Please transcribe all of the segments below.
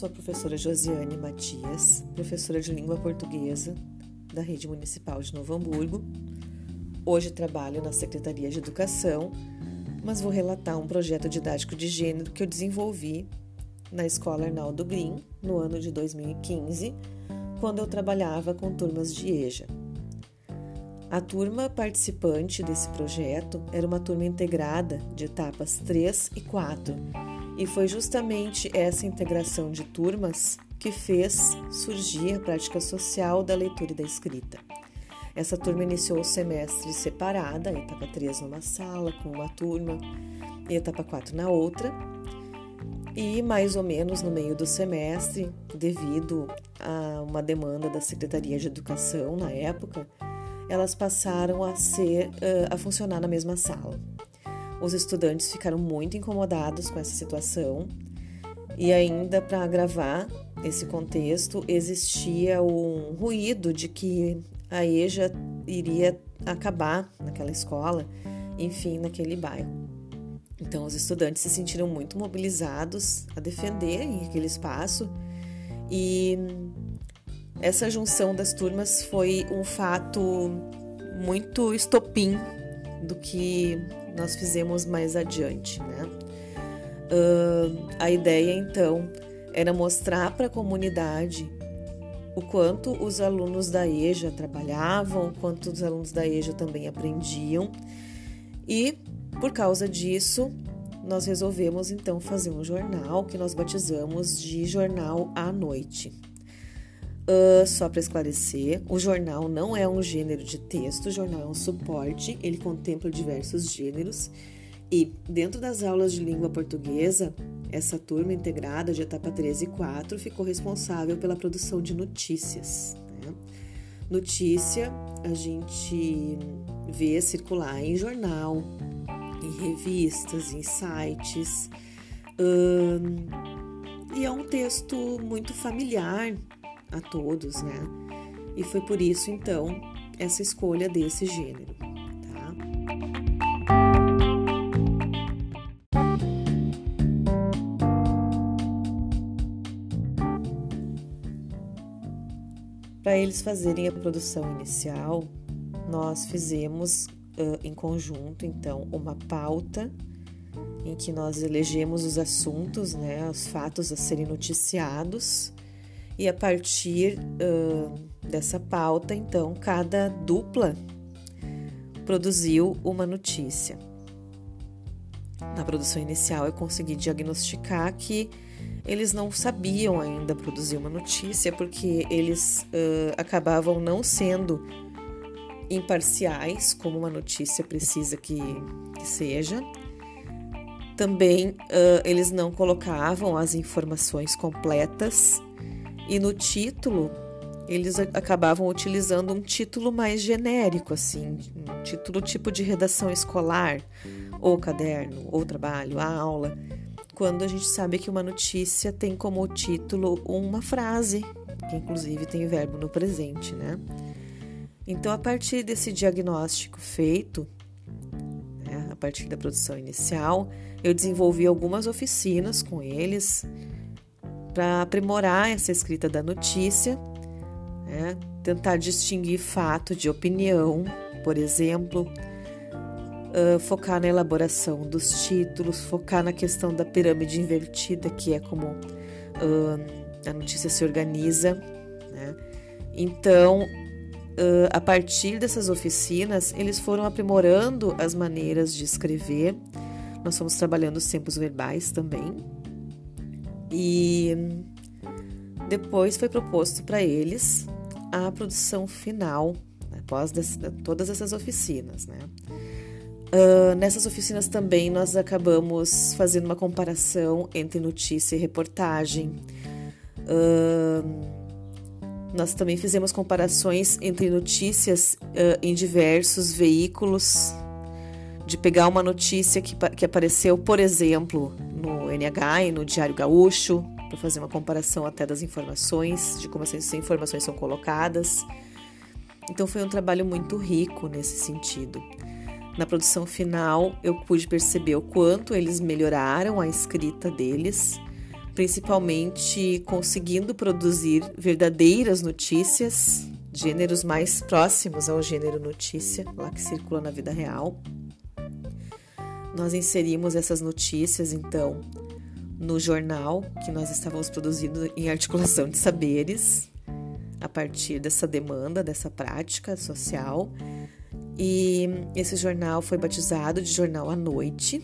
sou a professora Josiane Matias, professora de língua portuguesa da Rede Municipal de Novo Hamburgo. Hoje trabalho na Secretaria de Educação, mas vou relatar um projeto didático de gênero que eu desenvolvi na Escola Arnaldo Green no ano de 2015, quando eu trabalhava com turmas de EJA. A turma participante desse projeto era uma turma integrada de etapas 3 e 4 e foi justamente essa integração de turmas que fez surgir a prática social da leitura e da escrita. Essa turma iniciou o semestre separada, etapa 3 numa sala com uma turma e etapa 4 na outra. E mais ou menos no meio do semestre, devido a uma demanda da Secretaria de Educação na época, elas passaram a ser a funcionar na mesma sala. Os estudantes ficaram muito incomodados com essa situação e ainda para agravar esse contexto existia um ruído de que a EJA iria acabar naquela escola, enfim, naquele bairro. Então os estudantes se sentiram muito mobilizados a defenderem aquele espaço e essa junção das turmas foi um fato muito estopim do que nós fizemos mais adiante, né? Uh, a ideia então era mostrar para a comunidade o quanto os alunos da EJA trabalhavam, o quanto os alunos da EJA também aprendiam, e por causa disso nós resolvemos então fazer um jornal que nós batizamos de Jornal à Noite. Uh, só para esclarecer, o jornal não é um gênero de texto, o jornal é um suporte, ele contempla diversos gêneros e, dentro das aulas de língua portuguesa, essa turma integrada de etapa 13 e 4 ficou responsável pela produção de notícias. Né? Notícia a gente vê circular em jornal, em revistas, em sites, e é um texto muito familiar a todos, né? E foi por isso, então, essa escolha desse gênero, tá? Para eles fazerem a produção inicial, nós fizemos uh, em conjunto, então, uma pauta em que nós elegemos os assuntos, né, os fatos a serem noticiados e a partir uh, dessa pauta, então, cada dupla produziu uma notícia. Na produção inicial, eu consegui diagnosticar que eles não sabiam ainda produzir uma notícia porque eles uh, acabavam não sendo imparciais, como uma notícia precisa que, que seja. Também uh, eles não colocavam as informações completas e no título, eles acabavam utilizando um título mais genérico, assim, um título tipo de redação escolar, ou caderno, ou trabalho, aula, quando a gente sabe que uma notícia tem como título uma frase, que inclusive tem verbo no presente, né? Então, a partir desse diagnóstico feito, né, a partir da produção inicial, eu desenvolvi algumas oficinas com eles para aprimorar essa escrita da notícia, né? tentar distinguir fato de opinião, por exemplo, uh, focar na elaboração dos títulos, focar na questão da pirâmide invertida, que é como uh, a notícia se organiza. Né? Então, uh, a partir dessas oficinas, eles foram aprimorando as maneiras de escrever. Nós fomos trabalhando os tempos verbais também, e depois foi proposto para eles a produção final, né, após todas essas oficinas. Né? Uh, nessas oficinas também nós acabamos fazendo uma comparação entre notícia e reportagem. Uh, nós também fizemos comparações entre notícias uh, em diversos veículos, de pegar uma notícia que, que apareceu, por exemplo, no NH e no Diário Gaúcho, para fazer uma comparação até das informações, de como essas informações são colocadas. Então foi um trabalho muito rico nesse sentido. Na produção final, eu pude perceber o quanto eles melhoraram a escrita deles, principalmente conseguindo produzir verdadeiras notícias, gêneros mais próximos ao gênero notícia, lá que circula na vida real. Nós inserimos essas notícias, então, no jornal que nós estávamos produzindo em articulação de saberes, a partir dessa demanda, dessa prática social. E esse jornal foi batizado de Jornal à Noite.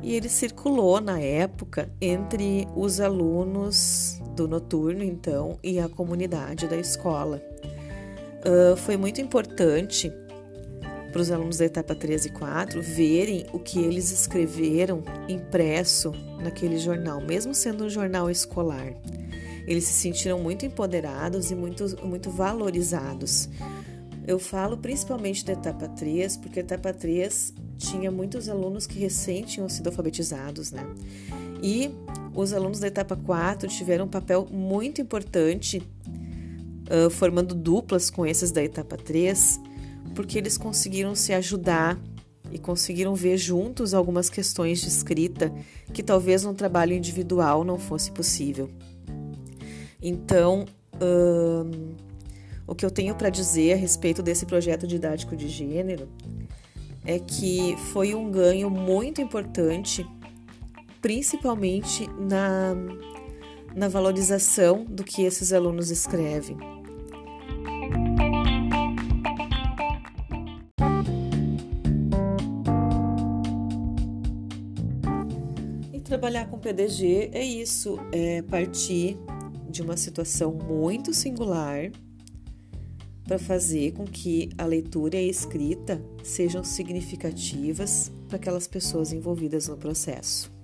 E ele circulou na época entre os alunos do noturno, então, e a comunidade da escola. Uh, foi muito importante para os alunos da etapa 3 e 4 verem o que eles escreveram impresso naquele jornal, mesmo sendo um jornal escolar. Eles se sentiram muito empoderados e muito, muito valorizados. Eu falo principalmente da etapa 3, porque a etapa 3 tinha muitos alunos que recém tinham sido alfabetizados, né? E os alunos da etapa 4 tiveram um papel muito importante, uh, formando duplas com esses da etapa 3, porque eles conseguiram se ajudar e conseguiram ver juntos algumas questões de escrita que talvez num trabalho individual não fosse possível. Então, hum, o que eu tenho para dizer a respeito desse projeto didático de gênero é que foi um ganho muito importante, principalmente na, na valorização do que esses alunos escrevem. Trabalhar com PDG é isso, é partir de uma situação muito singular para fazer com que a leitura e a escrita sejam significativas para aquelas pessoas envolvidas no processo.